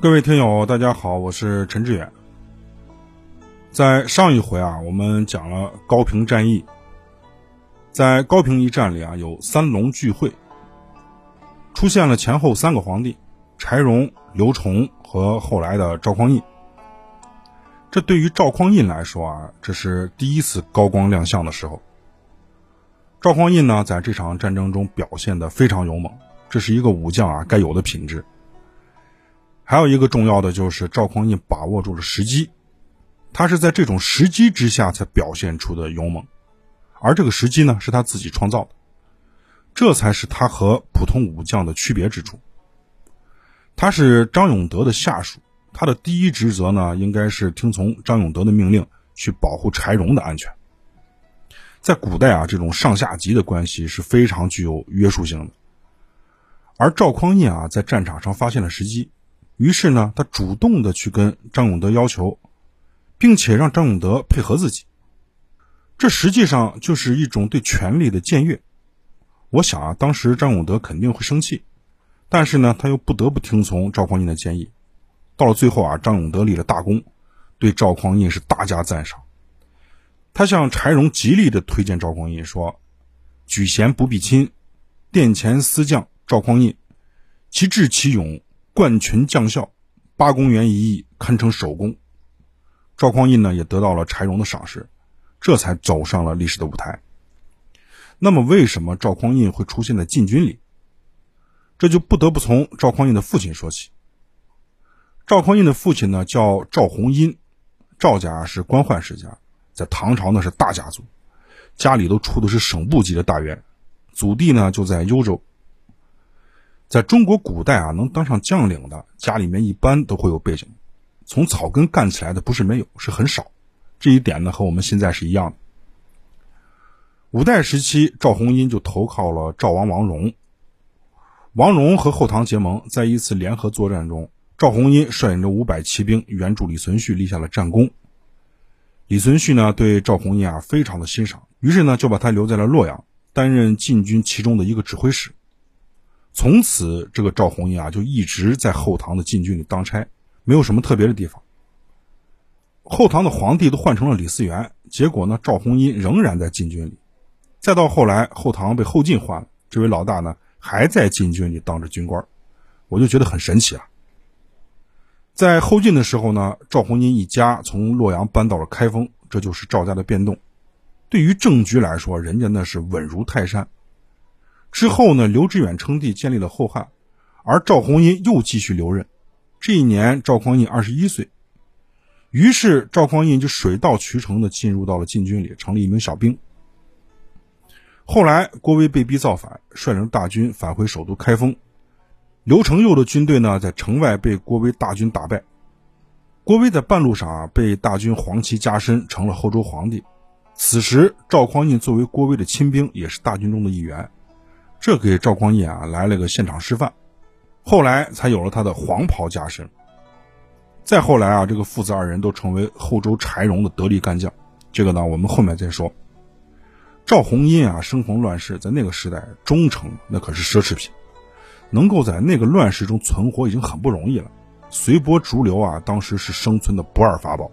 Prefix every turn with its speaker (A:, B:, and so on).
A: 各位听友，大家好，我是陈志远。在上一回啊，我们讲了高平战役。在高平一战里啊，有三龙聚会，出现了前后三个皇帝：柴荣、刘崇和后来的赵匡胤。这对于赵匡胤来说啊，这是第一次高光亮相的时候。赵匡胤呢，在这场战争中表现的非常勇猛，这是一个武将啊该有的品质。还有一个重要的就是赵匡胤把握住了时机，他是在这种时机之下才表现出的勇猛，而这个时机呢是他自己创造的，这才是他和普通武将的区别之处。他是张永德的下属，他的第一职责呢应该是听从张永德的命令去保护柴荣的安全。在古代啊，这种上下级的关系是非常具有约束性的，而赵匡胤啊在战场上发现了时机。于是呢，他主动的去跟张永德要求，并且让张永德配合自己。这实际上就是一种对权力的僭越。我想啊，当时张永德肯定会生气，但是呢，他又不得不听从赵匡胤的建议。到了最后啊，张永德立了大功，对赵匡胤是大加赞赏。他向柴荣极力的推荐赵匡胤说：“举贤不避亲，殿前司将赵匡胤，其智其勇。”冠群将校，八公元一役堪称首功。赵匡胤呢也得到了柴荣的赏识，这才走上了历史的舞台。那么，为什么赵匡胤会出现在禁军里？这就不得不从赵匡胤的父亲说起。赵匡胤的父亲呢叫赵弘殷，赵家是官宦世家，在唐朝呢是大家族，家里都出的是省部级的大员，祖地呢就在幽州。在中国古代啊，能当上将领的家里面一般都会有背景，从草根干起来的不是没有，是很少。这一点呢，和我们现在是一样的。五代时期，赵弘殷就投靠了赵王王戎。王戎和后唐结盟，在一次联合作战中，赵弘殷率领着五百骑兵援助李存勖立下了战功。李存勖呢，对赵弘殷啊非常的欣赏，于是呢就把他留在了洛阳，担任禁军其中的一个指挥使。从此，这个赵弘殷啊，就一直在后唐的禁军里当差，没有什么特别的地方。后唐的皇帝都换成了李嗣源，结果呢，赵弘殷仍然在禁军里。再到后来，后唐被后晋换了，这位老大呢，还在禁军里当着军官，我就觉得很神奇啊。在后晋的时候呢，赵匡胤一家从洛阳搬到了开封，这就是赵家的变动。对于政局来说，人家那是稳如泰山。之后呢，刘知远称帝，建立了后汉，而赵匡胤又继续留任。这一年，赵匡胤二十一岁，于是赵匡胤就水到渠成的进入到了禁军里，成了一名小兵。后来，郭威被逼造反，率领大军返回首都开封。刘承佑的军队呢，在城外被郭威大军打败。郭威在半路上啊，被大军黄旗加身，成了后周皇帝。此时，赵匡胤作为郭威的亲兵，也是大军中的一员。这给赵匡胤啊来了个现场示范，后来才有了他的黄袍加身。再后来啊，这个父子二人都成为后周柴荣的得力干将。这个呢，我们后面再说。赵弘殷啊，生逢乱世，在那个时代，忠诚那可是奢侈品，能够在那个乱世中存活已经很不容易了。随波逐流啊，当时是生存的不二法宝。